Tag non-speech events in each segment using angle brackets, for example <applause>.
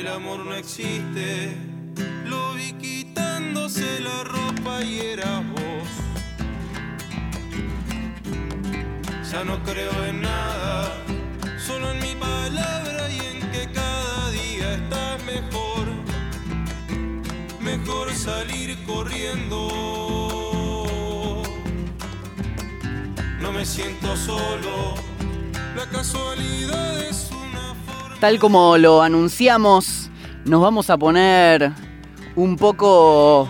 el amor no existe. Lo vi quitándose la ropa y era vos. Ya no creo en nada, solo en mi palabra y en que cada día estás mejor. Mejor salir corriendo. No me siento solo, la casualidad es. Tal como lo anunciamos, nos vamos a poner un poco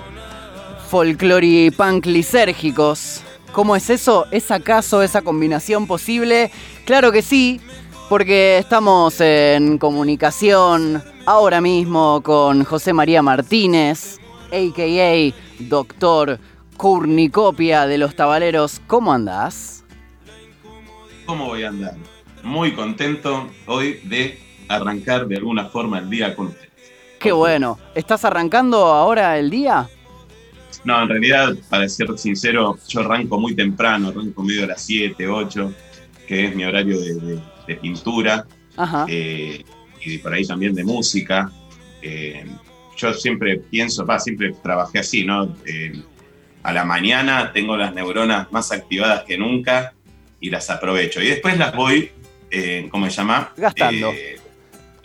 folcloripunk lisérgicos. ¿Cómo es eso? ¿Es acaso esa combinación posible? Claro que sí, porque estamos en comunicación ahora mismo con José María Martínez, a.k.a. Doctor Curnicopia de los Tabaleros. ¿Cómo andás? ¿Cómo voy a andar? Muy contento hoy de arrancar de alguna forma el día con ustedes. Qué bueno. ¿Estás arrancando ahora el día? No, en realidad, para ser sincero, yo arranco muy temprano, arranco medio a las 7, 8, que es mi horario de, de- de pintura Ajá. eh, y por ahí también de música. Eh, yo siempre pienso, va, siempre trabajé así, ¿no? Eh, a la mañana tengo las neuronas más activadas que nunca y las aprovecho. Y después las voy, ¿cómo se llama? Gastando.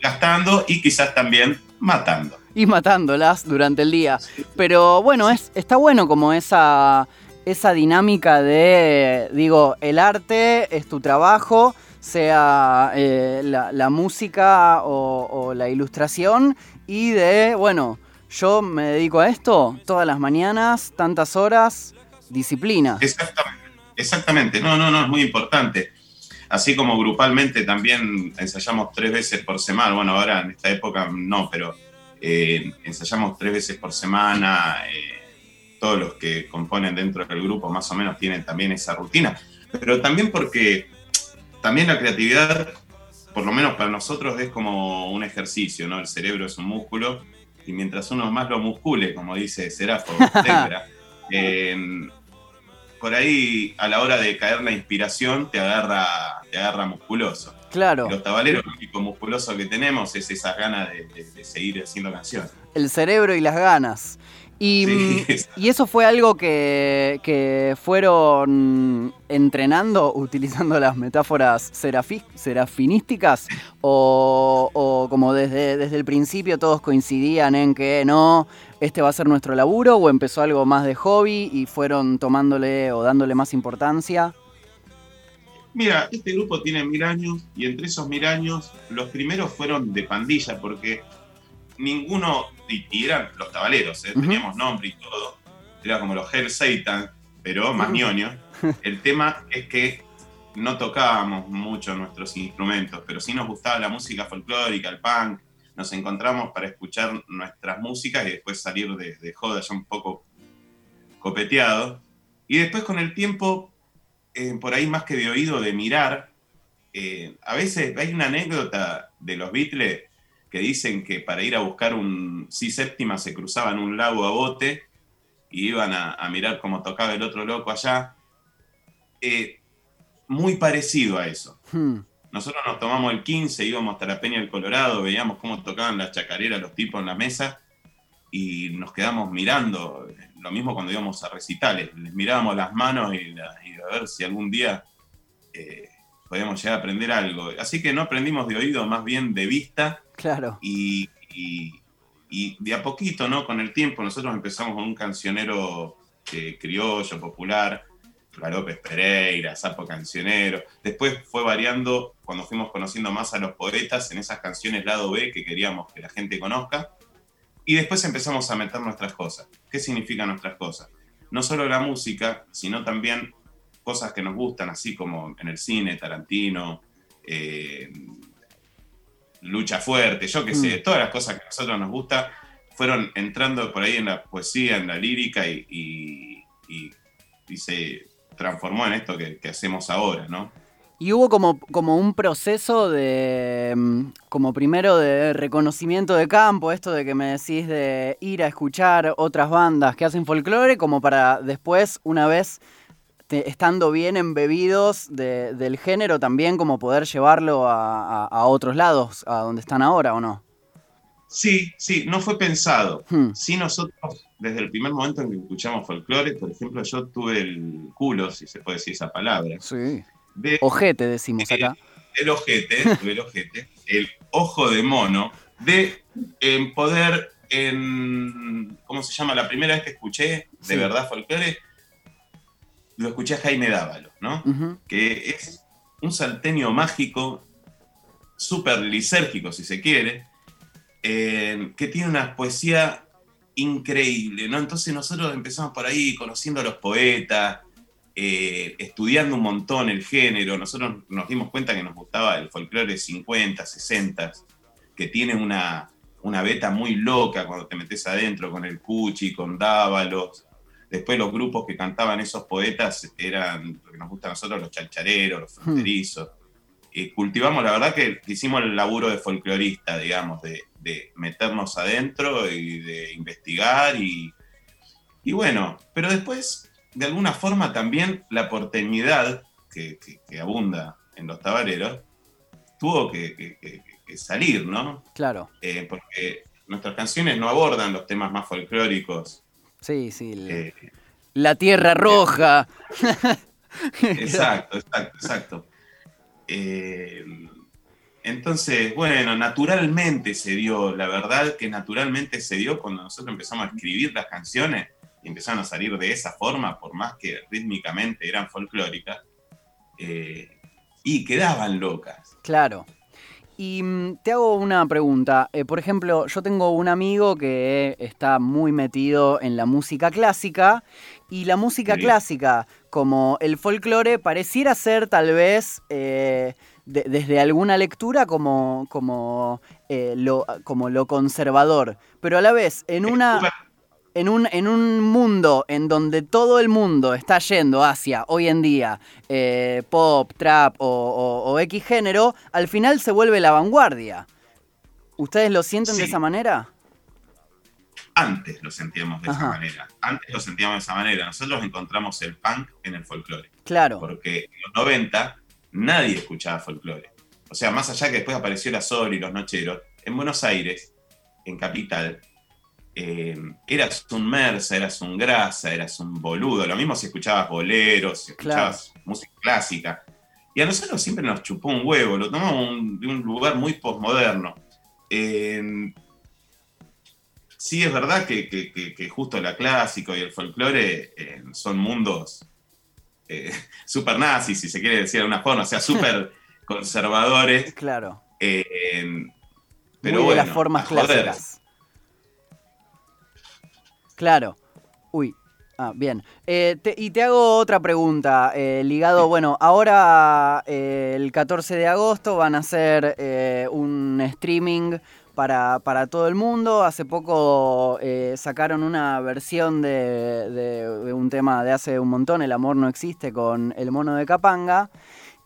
Gastando y quizás también matando. y matándolas durante el día. Pero bueno, es, está bueno como esa, esa dinámica de, digo, el arte es tu trabajo, sea eh, la, la música o, o la ilustración, y de, bueno, yo me dedico a esto todas las mañanas, tantas horas, disciplina. Exactamente, exactamente. No, no, no, es muy importante. Así como grupalmente también ensayamos tres veces por semana. Bueno, ahora en esta época no, pero eh, ensayamos tres veces por semana. eh, todos los que componen dentro del grupo más o menos tienen también esa rutina. Pero también porque también la creatividad, por lo menos para nosotros, es como un ejercicio, ¿no? El cerebro es un músculo y mientras uno más lo muscule, como dice Serafo <laughs> eh, por ahí a la hora de caer la inspiración te agarra, te agarra musculoso. Claro, Los tabaleros, lo único musculoso que tenemos es esas ganas de, de- de seguir haciendo canciones. el cerebro y las ganas. Y, Sí, mm, <laughs> y eso fue algo que, que fueron entrenando <laughs> utilizando las metáforas serafi- serafinísticas o, o como desde, desde el principio todos coincidían en que no, este va a ser nuestro laburo o empezó algo más de hobby y fueron tomándole o dándole más importancia. Mira, este grupo tiene mil años y entre esos mil años los primeros fueron de pandilla porque ninguno, y eran los tabaleros, ¿eh? Teníamos nombre y todo, era como los Hell Satan, pero más Ujú. ñoño. <laughs> El tema es que no tocábamos mucho nuestros instrumentos, pero sí nos gustaba la música folclórica, el punk, nos encontramos para escuchar nuestras músicas y después salir de, de joda ya un poco copeteado. Y después con el tiempo, eh, por ahí más que de oído, de mirar, eh, a veces hay una anécdota de los Beatles que dicen que para ir a buscar un si séptima se cruzaban un lago a bote y iban a, mirar cómo tocaba el otro loco allá. Eh, muy parecido a eso. Hmm, Nosotros nos tomamos el 15, íbamos hasta la Peña del Colorado, veíamos cómo tocaban las chacareras los tipos en la mesa y nos quedamos mirando. Lo mismo cuando íbamos a recitales, les mirábamos las manos y, la- y a ver si algún día eh, podíamos llegar a aprender algo. Así que no aprendimos de oído, más bien de vista claro. y, y- y de a poquito, ¿no? Con el tiempo, nosotros empezamos con un cancionero eh, criollo, popular, López Pereira, Sapo Cancionero. Después fue variando cuando fuimos conociendo más a los poetas en esas canciones lado B que queríamos que la gente conozca. Y después empezamos a meter nuestras cosas. ¿Qué significan nuestras cosas? No solo la música, sino también cosas que nos gustan, así como en el cine, Tarantino, eh, Lucha Fuerte, yo qué sé, Mm. todas las cosas que a nosotros nos gusta fueron entrando por ahí en la poesía, en la lírica y, y- y- y se transformó en esto que, hacemos ahora, ¿no? Y hubo como, como un proceso de, mm, como primero de reconocimiento de campo, esto de que me decís de ir a escuchar otras bandas que hacen folclore, como para después, una vez te- estando bien embebidos de- del género, también como poder llevarlo a otros lados, a donde están ahora o no. Sí, sí, no fue pensado. Hmm. Sí, nosotros, desde el primer momento en que escuchamos folclore, por ejemplo, yo tuve el culo, si se puede decir esa palabra, Sí. de Ojete decimos acá. el ojete, el ojete, el ojo de mono, de en poder en, ¿cómo se llama? La primera vez que escuché de Sí. verdad folclore, lo escuché a Jaime Dávalo, ¿no? Que es un salteño mágico, súper lisérgico si se quiere, eh, que tiene una poesía increíble, ¿no? Entonces nosotros empezamos por ahí conociendo a los poetas, eh, estudiando un montón el género, nosotros nos dimos cuenta que nos gustaba el folclore 50, 60, que tiene una, una beta muy loca cuando te metes adentro con el Cuchi, con Dávalos, Después los grupos que cantaban esos poetas eran, lo que nos gusta a nosotros, los chalchareros, los fronterizos. Y cultivamos, la verdad que hicimos el laburo de folclorista, digamos, de, de meternos adentro y de investigar y, y bueno, pero después, de alguna forma también la porteñidad que, que- que abunda en los tabareros tuvo que, salir, ¿no? Claro. Eh, porque nuestras canciones no abordan los temas más folclóricos. Sí, sí. el- eh, La tierra roja. <laughs> Exacto, exacto, exacto. Eh, entonces, bueno, naturalmente se dio, la verdad que naturalmente se dio cuando nosotros empezamos a escribir las canciones y empezaron a salir de esa forma, por más que rítmicamente eran folclóricas, eh, y quedaban locas. Claro. Y mm, te hago una pregunta. Eh, por ejemplo, yo tengo un amigo que está muy metido en la música clásica y la música clásica, como el folclore, pareciera ser tal vez eh, de- desde alguna lectura como, como, eh, lo, como lo conservador, pero a la vez en una en un, en un mundo en donde todo el mundo está yendo hacia, hoy en día, eh, pop, trap o, o- o X género, al final se vuelve la vanguardia. ¿Ustedes lo sienten de esa manera? Antes lo sentíamos de esa manera. Antes lo sentíamos de esa manera. Nosotros encontramos el punk en el folclore. Claro, porque en los 90 nadie escuchaba folclore. O sea, más allá que después apareció la Sol y los Nocheros, en Buenos Aires, en Capital, eh, eras un Mersa, eras un Grasa, eras un boludo. Lo mismo si escuchabas boleros, si escuchabas música clásica. Y a nosotros siempre nos chupó un huevo, lo tomamos un- de un lugar muy posmoderno. Eh, sí, es verdad que, que- que- que justo la clásico y el folclore eh, son mundos eh, <laughs> super nazis, si se quiere decir de alguna forma, o sea, <laughs> súper conservadores. claro. eh, pero Muy bueno, de las formas clásicas. Claro. Uy. Ah, bien. Eh, te- y te hago otra pregunta, eh, ligado, bueno, ahora eh, el 14 de agosto van a hacer un streaming para, para todo el mundo. Hace poco eh, sacaron una versión de, un tema de hace un montón, El amor no existe, con El mono de Capanga.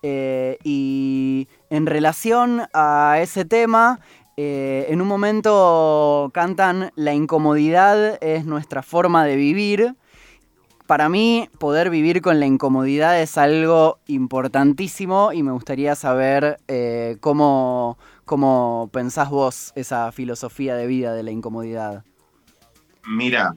Eh, y en relación a ese tema, eh, en un momento cantan La incomodidad es nuestra forma de vivir. Para mí, poder vivir con la incomodidad es algo importantísimo y me gustaría saber cómo, cómo pensás vos esa filosofía de vida de la incomodidad. Mira,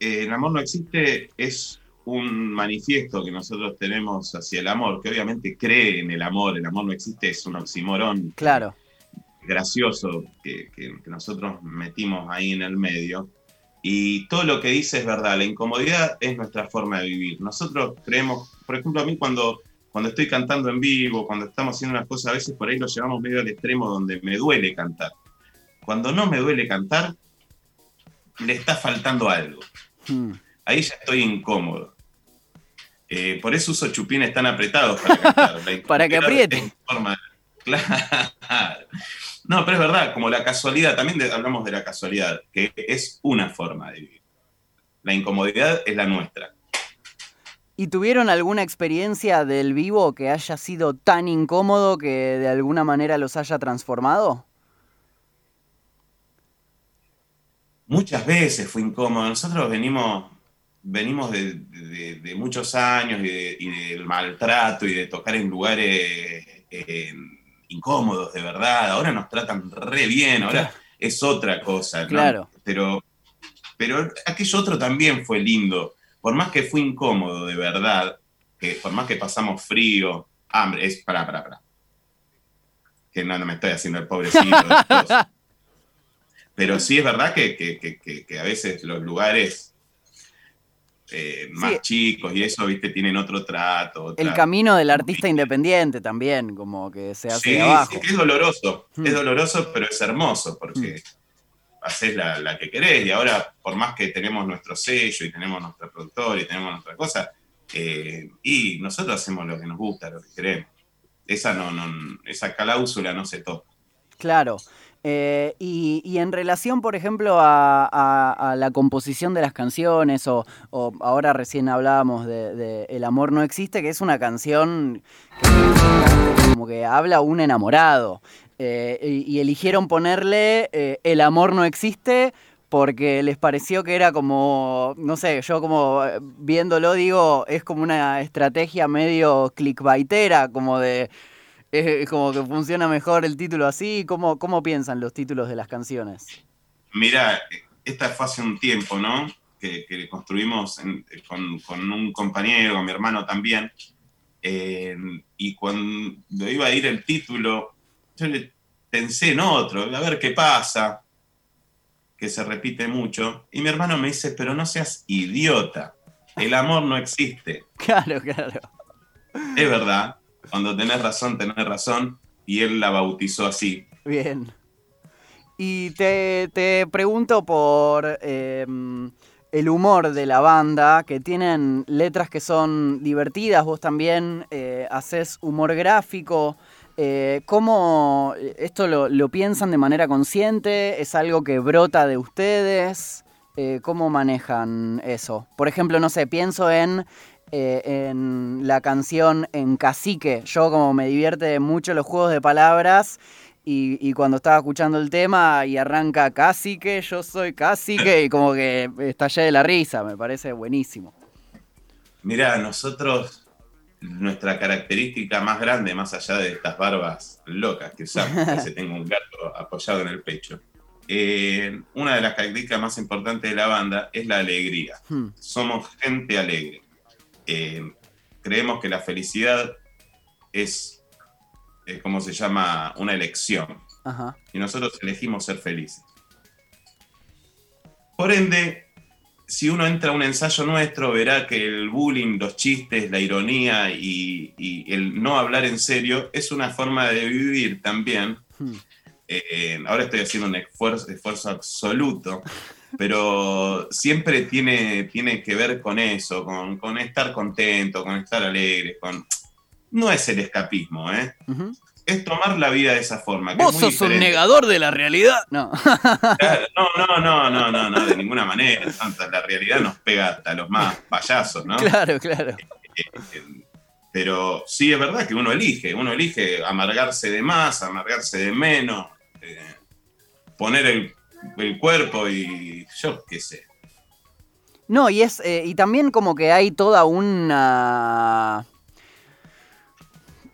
eh, el amor no existe es un manifiesto que nosotros tenemos hacia el amor, que obviamente cree en el amor, el amor no existe, es un oxímoron Claro, gracioso que, que- que nosotros metimos ahí en el medio. Y todo lo que dice es verdad, la incomodidad es nuestra forma de vivir. Nosotros creemos, por ejemplo, a mí cuando, cuando estoy cantando en vivo, cuando estamos haciendo unas cosas, a veces por ahí lo llevamos medio al extremo donde me duele cantar. Cuando no me duele cantar, le está faltando algo. Hmm, Ahí ya estoy incómodo. Eh, por eso uso chupines tan apretados para cantar. <laughs> Para que incomodidad apriete. es forma- Claro. No, pero es verdad, como la casualidad, también de- hablamos de la casualidad, que es una forma de vivir. La incomodidad es la nuestra. ¿Y tuvieron alguna experiencia del vivo que haya sido tan incómodo que de alguna manera los haya transformado? Muchas veces fue incómodo. Nosotros venimos, venimos de, de- de muchos años y, de- y del maltrato y de tocar en lugares eh, incómodos, de verdad. Ahora nos tratan re bien. Ahora es otra cosa. ¿no? Claro. Pero, pero aquello otro también fue lindo. Por más que fue incómodo, de verdad, que por más que pasamos frío, hambre, es, pará, pará, pará. Que no, no me estoy haciendo el pobrecito. <laughs> pero sí es verdad que, que- que- que- a veces los lugares eh, más Sí. chicos y eso, viste, tienen otro trato. El camino del artista independiente también, como que se hace Sí, abajo. sí, que es doloroso, Hmm. es doloroso, pero es hermoso, porque haces la, que querés, y ahora, por más que tenemos nuestro sello, y tenemos nuestro productor, y tenemos nuestra cosa, eh, y nosotros hacemos lo que nos gusta, lo que queremos. Esa, no, no, esa cláusula no se toca. Claro. Eh, y, y en relación, por ejemplo, a, a- a la composición de las canciones, o, o ahora recién hablábamos de, de El amor no existe, que es una canción que como que habla un enamorado. Eh, y, eligieron ponerle eh, El amor no existe porque les pareció que era como, no sé, yo como eh, viéndolo digo, es como una estrategia medio clickbaitera, como de... Es como que funciona mejor el título así. ¿Cómo, ¿Cómo piensan los títulos de las canciones? Mira, esta fue hace un tiempo, ¿no? Que, construimos con, con un compañero, con mi hermano también. eh, y cuando iba a ir el título, yo le pensé en otro, a ver qué pasa, que se repite mucho. Y mi hermano me dice, pero no seas idiota, el amor no existe. <laughs> Claro, claro. Es verdad, cuando tenés razón, tenés razón. Y él la bautizó así. Bien. Y te, te pregunto por eh, el humor de la banda, que tienen letras que son divertidas, vos también eh, haces humor gráfico. Eh, ¿Cómo esto lo, piensan de manera consciente? ¿Es algo que brota de ustedes? Eh, ¿Cómo manejan eso? Por ejemplo, no sé, pienso en, eh, en la canción En Cacique. Yo como me divierte mucho los juegos de palabras y, y cuando estaba escuchando el tema y arranca Cacique, yo soy Cacique y como que estallé de la risa, me parece buenísimo. Mira, nosotros, nuestra característica más grande, más allá de estas barbas locas que usamos, que se tenga un gato apoyado en el pecho, eh, una de las características más importantes de la banda es la alegría. Hmm, Somos gente alegre. Eh, creemos que la felicidad es, eh, ¿cómo se llama? Una elección. Ajá. y nosotros elegimos ser felices. Por ende, si uno entra a un ensayo nuestro, verá que el bullying, los chistes, la ironía y, y el no hablar en serio es una forma de vivir también. Hmm. Eh, ahora estoy haciendo un esfuerzo, esfuerzo absoluto, pero siempre tiene, tiene que ver con eso, con, con estar contento, con estar alegre, con... No es el escapismo, ¿eh? Es tomar la vida de esa forma. que Vos es muy sos un diferente. negador de la realidad. No. No, no, no, no, no, no, de ninguna manera. La realidad nos pega hasta los más payasos, ¿no? claro, claro. Eh, Pero sí es verdad que uno elige, uno elige amargarse de más, amargarse de menos, eh, poner el, el cuerpo y yo qué sé. No, y es. eh, y también como que hay toda una.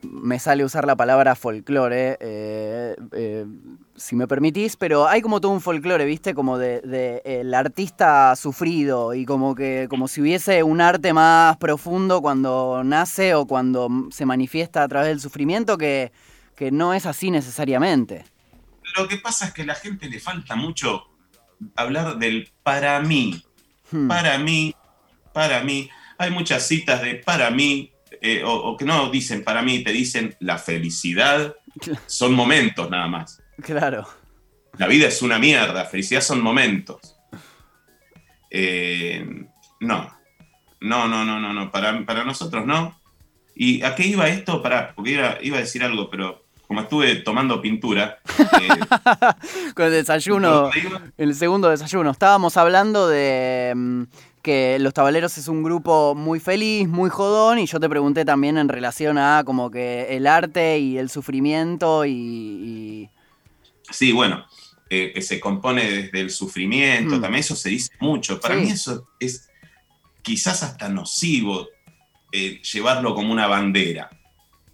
Me sale usar la palabra folclore, eh, eh, si me permitís, pero hay como todo un folclore, ¿viste? Como de, de el artista sufrido y como que como si hubiese un arte más profundo cuando nace o cuando se manifiesta a través del sufrimiento que, que no es así necesariamente. Lo que pasa es que a la gente le falta mucho hablar del para mí, Hmm. para mí, para mí. Hay muchas citas de para mí, eh, o, o que no dicen para mí, te dicen la felicidad <laughs> son momentos nada más. Claro. La vida es una mierda, felicidad son momentos. Eh, no, no, no, no, no, no, para, para nosotros no. ¿Y a qué iba esto? Para, porque iba, iba a decir algo, pero como estuve tomando pintura, eh, <laughs> Con el desayuno. El segundo desayuno. Estábamos hablando de mm, que Los Tabaleros es un grupo muy feliz, muy jodón, y yo te pregunté también en relación a como que el arte y el sufrimiento y... y- Sí, bueno, eh, que se compone desde el sufrimiento, Mm. también eso se dice mucho. Para Sí. mí eso es quizás hasta nocivo eh, llevarlo como una bandera.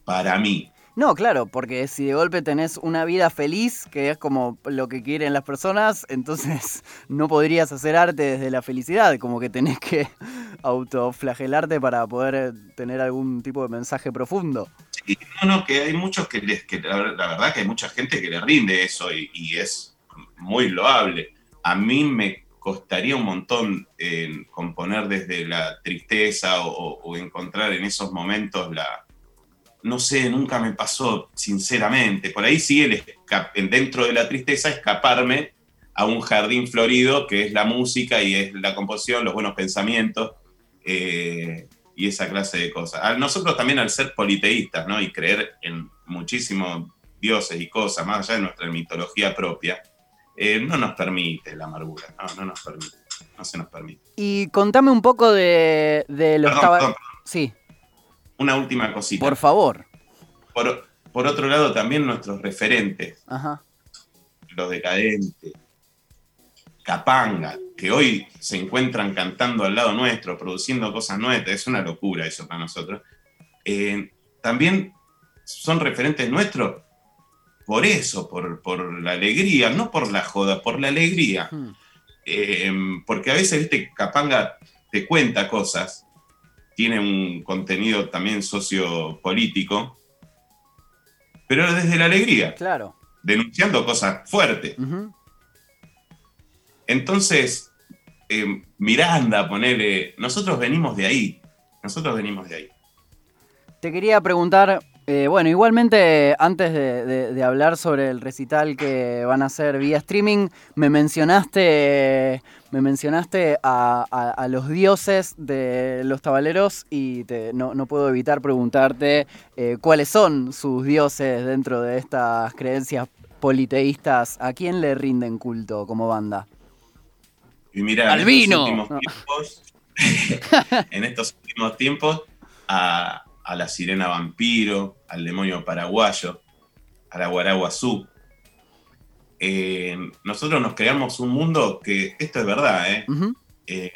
Para mí. No, claro, porque si de golpe tenés una vida feliz, que es como lo que quieren las personas, <laughs> entonces no podrías hacer arte desde la felicidad, como que tenés que <laughs> autoflagelarte para poder tener algún tipo de mensaje profundo. Sí, no, no, que hay muchos que les, que la, verdad que hay mucha gente que le rinde eso y, es muy loable. A mí me costaría un montón eh, componer desde la tristeza o encontrar en esos momentos la, no sé, nunca me pasó, sinceramente. Por ahí sí, el, dentro de la tristeza, escaparme a un jardín florido que es la música y es la composición, los buenos pensamientos eh, y esa clase de cosas. nosotros también al ser politeístas ¿no? y creer en muchísimos dioses y cosas, más allá de nuestra mitología propia, eh, no nos permite la amargura, no, no nos permite, no se nos permite. Y contame un poco de, de los... Sí una última cosita. Por favor. Por, otro lado, también nuestros referentes. Ajá. Los decadentes. Capanga, que hoy se encuentran cantando al lado nuestro, produciendo cosas nuestras. Es una locura eso para nosotros. Eh, también son referentes nuestros por eso, por, la alegría, no por la joda, por la alegría. Hmm. Eh, porque a veces, viste, Capanga te cuenta cosas tiene un contenido también sociopolítico, pero desde la alegría. Claro. Denunciando cosas fuertes. Entonces, eh, Miranda, ponele, nosotros venimos de ahí. Nosotros venimos de ahí. Te quería preguntar, eh, bueno, igualmente antes de, hablar sobre el recital que van a hacer vía streaming, me mencionaste me mencionaste a, los dioses de los tabaleros y no, puedo evitar preguntarte eh, cuáles son sus dioses dentro de estas creencias politeístas. ¿A quién le rinden culto como banda? Y mira, ¡Al vino! <laughs> en estos últimos tiempos, a, la sirena vampiro, al demonio paraguayo, a la guaraguazú, eh, nosotros nos creamos un mundo que, esto es verdad, ¿eh? Eh,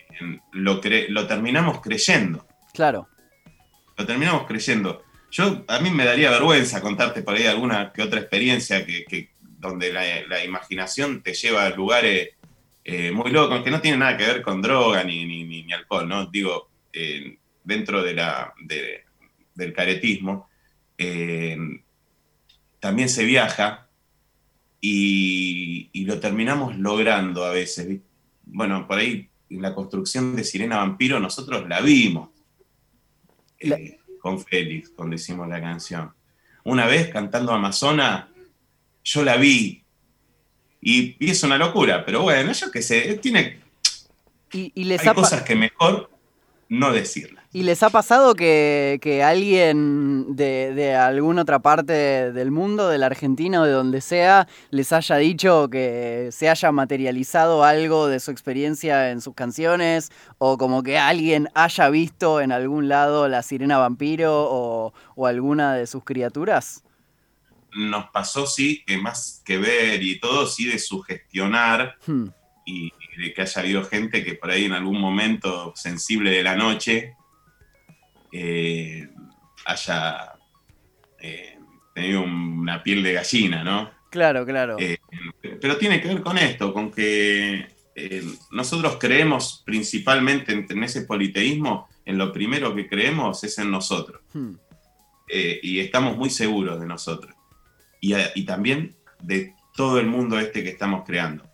lo, lo terminamos creyendo. Claro. Lo terminamos creyendo. Yo, a mí me daría vergüenza contarte por ahí alguna que otra experiencia que, donde la, imaginación te lleva a lugares muy locos, que no tienen nada que ver con droga ni, ni, alcohol, ¿no? Digo, dentro de la, del caretismo, también se viaja y, lo terminamos logrando a veces. Bueno, por ahí la construcción de Sirena Vampiro nosotros la vimos eh, con Félix, cuando hicimos la canción. Una vez cantando Amazona, yo la vi y, es una locura, pero bueno, yo qué sé, tiene... Y, les hay cosas que mejor no decirlas. ¿Y les ha pasado que, alguien de, alguna otra parte del mundo, de la Argentina o de donde sea, les haya dicho que se haya materializado algo de su experiencia en sus canciones? ¿O como que alguien haya visto en algún lado la sirena vampiro o, alguna de sus criaturas? Nos pasó, sí, que más que ver y todo, sí, de sugestionar hmm. y de que haya habido gente que por ahí en algún momento sensible de la noche eh, haya eh, tenido una piel de gallina, ¿no? Claro, claro. Eh, pero tiene que ver con esto, con que nosotros creemos principalmente en, ese politeísmo, en lo primero que creemos es en nosotros. Hmm. y estamos muy seguros de nosotros. Y, también de todo el mundo este que estamos creando.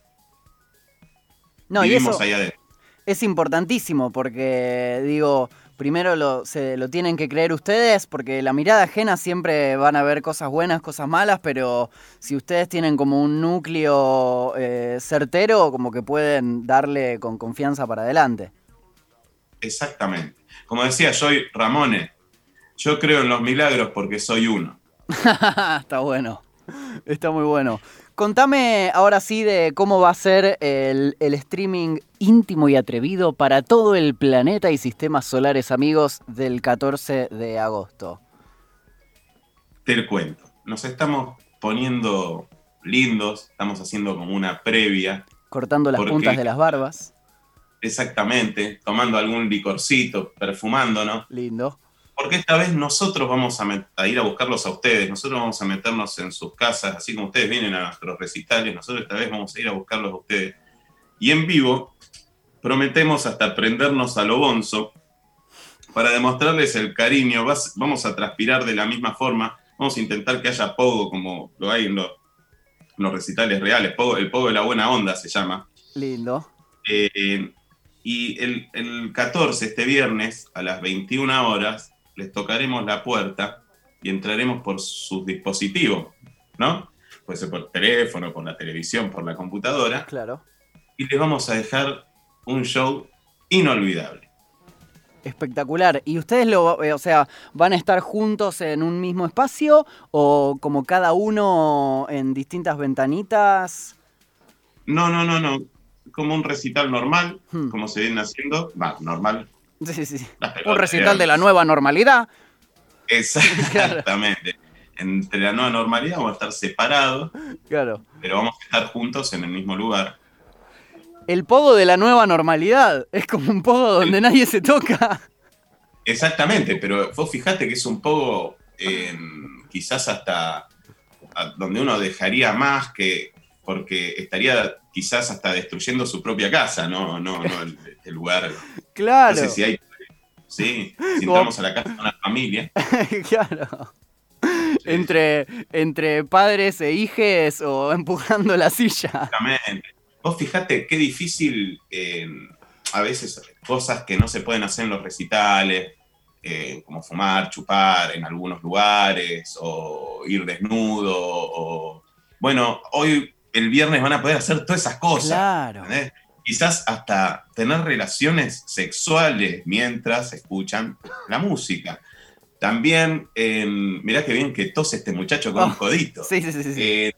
No, Vivimos allá adentro. Es importantísimo porque, digo, primero lo, se, lo tienen que creer ustedes, porque la mirada ajena siempre van a ver cosas buenas, cosas malas, pero si ustedes tienen como un núcleo eh, certero, como que pueden darle con confianza para adelante. Exactamente. Como decía soy Ramone, yo creo en los milagros porque soy uno. <laughs> Está bueno. Está muy bueno. Contame ahora sí de cómo va a ser el, streaming íntimo y atrevido para todo el planeta y sistemas solares amigos del 14 de agosto. Te cuento. Nos estamos poniendo lindos, estamos haciendo como una previa. Cortando las puntas de las barbas. Exactamente, tomando algún licorcito, perfumándonos. Lindo. Porque esta vez nosotros vamos a, ir a buscarlos a ustedes, nosotros vamos a meternos en sus casas, así como ustedes vienen a nuestros recitales, nosotros esta vez vamos a ir a buscarlos a ustedes. Y en vivo prometemos hasta prendernos a lo bonzo para demostrarles el cariño, vamos a transpirar de la misma forma, vamos a intentar que haya pogo como lo hay en los, recitales reales, el pogo de la buena onda se llama. Lindo. Eh, y el, el 14, este viernes, a las 21 horas, les tocaremos la puerta y entraremos por sus dispositivos, ¿no? Puede ser por teléfono, por la televisión, por la computadora. Claro. Y les vamos a dejar un show inolvidable. Espectacular. ¿Y ustedes lo, eh, o sea, van a estar juntos en un mismo espacio o como cada uno en distintas ventanitas? No, no, no, no. Como un recital normal, hmm. como se viene haciendo. Va, normal. Sí, sí, sí. Un recital de la nueva normalidad. Exactamente. Entre la nueva normalidad vamos a estar separados. Claro. Pero vamos a estar juntos en el mismo lugar el pogo de la nueva normalidad. Es como un pogo donde nadie se toca. Exactamente, pero vos fijate que es un poco quizás hasta donde uno dejaría más que porque estaría quizás hasta destruyendo su propia casa, no, no, no el, lugar. <laughs> Claro. No sé si hay. Sí, si entramos a la casa de una familia. <laughs> claro. Entre, entre padres e hijes o <laughs> empujando la silla. Exactamente. Vos fijate qué difícil, eh, a veces cosas que no se pueden hacer en los recitales, eh, como fumar, chupar en algunos lugares, o ir desnudo, o... Bueno, hoy, el viernes van a poder hacer todas esas cosas. Claro. Quizás hasta tener relaciones sexuales mientras escuchan la música. También, eh, mirá qué bien que tose este muchacho con un codito. Sí, sí, sí. sí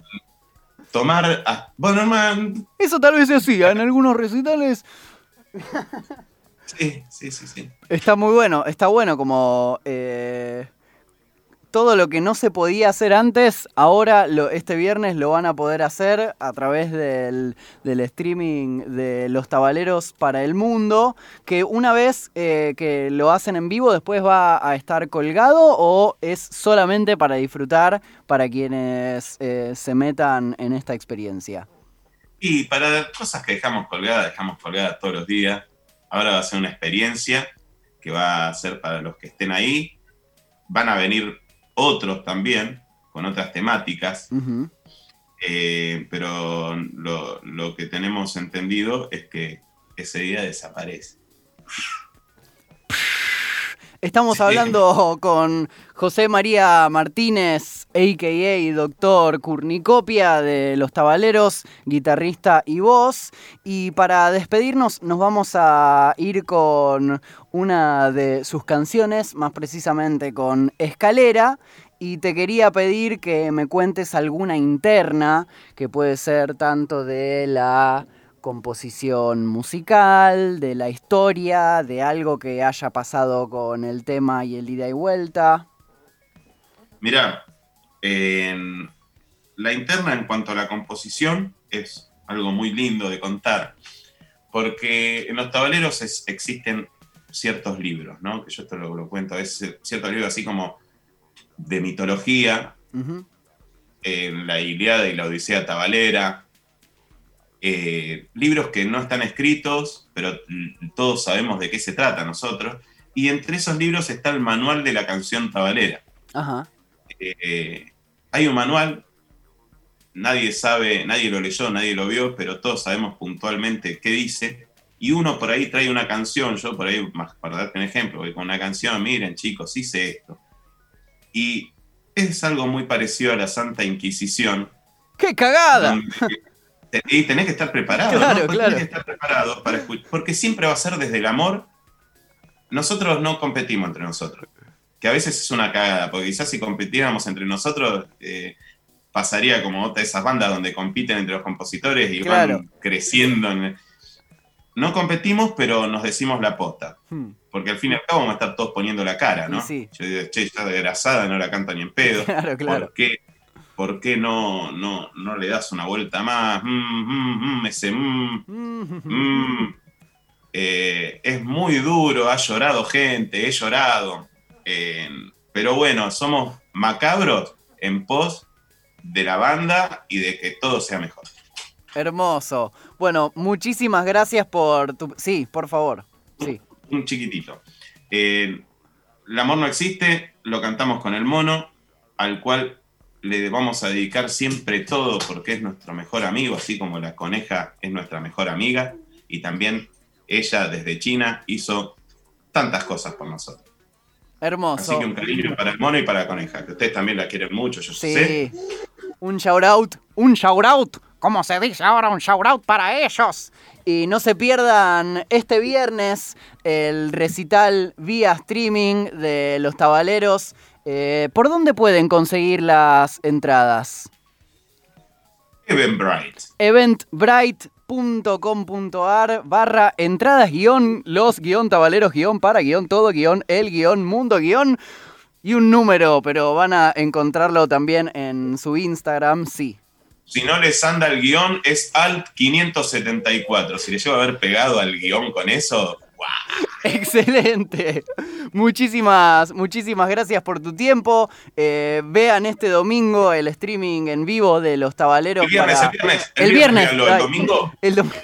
tomar. bueno, man. Eso tal vez se hacía en algunos recitales. Sí, sí, sí, sí. Está muy bueno, está bueno como. Eh, todo lo que no se podía hacer antes, ahora este viernes lo van a poder hacer a través del, streaming de los tabaleros para el mundo, que una vez eh, que lo hacen en vivo después va a estar colgado o es solamente para disfrutar para quienes eh, se metan en esta experiencia. Y para cosas que dejamos colgadas, dejamos colgadas todos los días. Ahora va a ser una experiencia que va a ser para los que estén ahí. Van a venir otros también, con otras temáticas, eh, pero lo, que tenemos entendido es que ese día desaparece. Estamos hablando con José María Martínez, a.k.a. Doctor Curnicopia de Los Tabaleros, guitarrista y voz. Y para despedirnos nos vamos a ir con una de sus canciones, más precisamente con Escalera. Y te quería pedir que me cuentes alguna interna, que puede ser tanto de la composición musical, de la historia, de algo que haya pasado con el tema y el ida y vuelta. Mira, la interna en cuanto a la composición es algo muy lindo de contar, porque en los tableros existen ciertos libros, ¿no? Que yo esto lo, cuento, es ciertos libros así como de mitología, en la Iliada y la Odisea Tabalera, eh, libros que no están escritos, pero todos sabemos de qué se trata nosotros. Y entre esos libros está el manual de la canción tabalera. Eh, hay un manual, nadie sabe, nadie lo leyó, nadie lo vio, pero todos sabemos puntualmente qué dice. Y uno por ahí trae una canción, yo por ahí, para darte un ejemplo, con una canción, miren chicos, hice esto. Y es algo muy parecido a la Santa Inquisición. ¡Qué cagada! Y tenés que estar preparado. Claro, claro. que estar preparado para escuchar. Porque siempre va a ser desde el amor. Nosotros no competimos entre nosotros. Que a veces es una cagada, porque quizás si competiéramos entre nosotros, eh, pasaría como otra de esas bandas donde compiten entre los compositores y van creciendo. No competimos, pero nos decimos la posta. Hmm. Porque al fin y al cabo vamos a estar todos poniendo la cara, ¿no? Yo digo, che, está desgrasada, no la canta ni en pedo. Claro, <laughs> claro. ¿Por qué? ¿por qué no, no, no le das una vuelta más? Mm, mm, mm, ese eh, es muy duro, ha llorado gente, he llorado. Eh, pero bueno, somos macabros en pos de la banda y de que todo sea mejor. Hermoso. Bueno, muchísimas gracias por tu... Sí, por favor. Sí. Un chiquitito. Eh, el amor no existe, lo cantamos con el mono, al cual le vamos a dedicar siempre todo porque es nuestro mejor amigo, así como la coneja es nuestra mejor amiga. Y también ella desde China hizo tantas cosas por nosotros. Hermoso. Así que un cariño para el mono y para la coneja, que ustedes también la quieren mucho, yo sé. Un shout out, un shout out, como se dice ahora, un shout out para ellos. Y no se pierdan este viernes el recital vía streaming de los tabaleros. Eh, ¿Por dónde pueden conseguir las entradas? Eventbrite. Eventbrite.com.ar barra entradas guion los guion tabaleros guion para guion todo guion el guion mundo guion y un número, pero van a encontrarlo también en su Instagram, sí. Si no les anda el guion, es alt 574. Si les llevo a haber pegado al guion con eso, <laughs> Excelente. Muchísimas, muchísimas gracias por tu tiempo. Eh, vean este domingo el streaming en vivo de los tabaleros. El viernes, el viernes. El, viernes. el, domingo,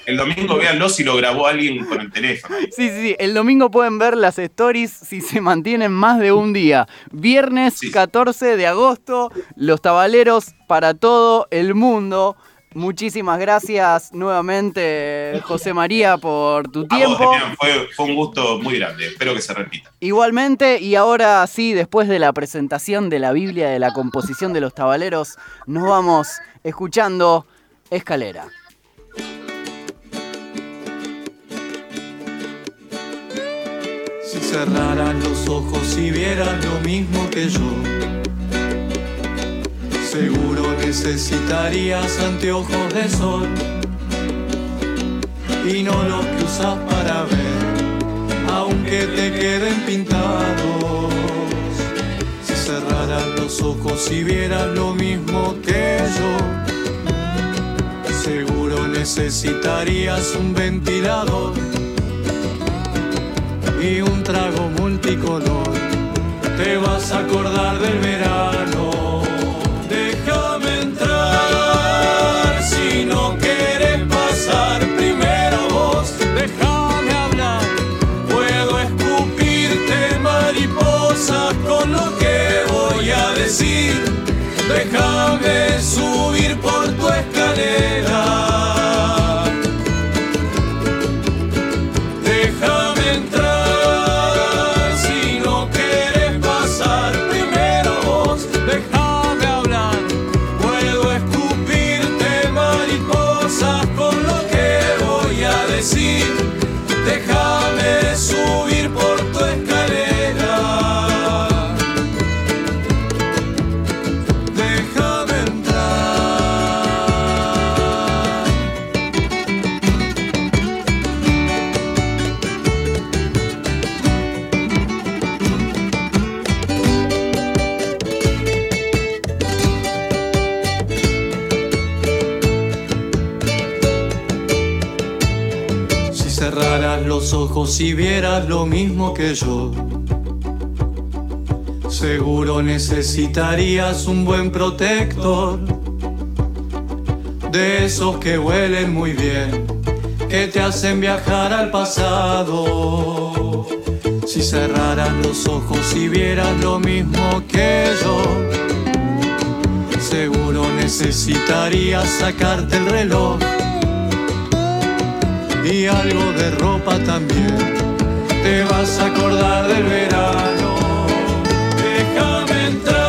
el, domingo véanlo si lo grabó alguien con el teléfono. Sí, sí, sí. El domingo pueden ver las stories si se mantienen más de un día. Viernes 14 de agosto, los tabaleros para todo el mundo. Muchísimas gracias nuevamente, José María, por tu tiempo. fue, un gusto muy grande. Espero que se repita. Igualmente, y ahora sí, después de la presentación de la Biblia de la composición de los tabaleros, nos vamos escuchando Escalera. Si cerraran los ojos y vieran lo mismo que yo Seguro necesitarías anteojos de sol y no los que usas para ver, aunque te queden pintados. Si cerraras los ojos y vieras lo mismo que yo, seguro necesitarías un ventilador y un trago multicolor. Te vas a acordar del verano déjame subir por tu escalera. Si vieras lo mismo que yo. Seguro necesitarías un buen protector, de esos que huelen muy bien, que te hacen viajar al pasado. Si cerraras los ojos y vieras lo mismo que yo, seguro necesitarías sacarte el reloj y algo de ropa también. Te vas a acordar del verano. Déjame entrar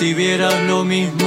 Si vieras lo mismo.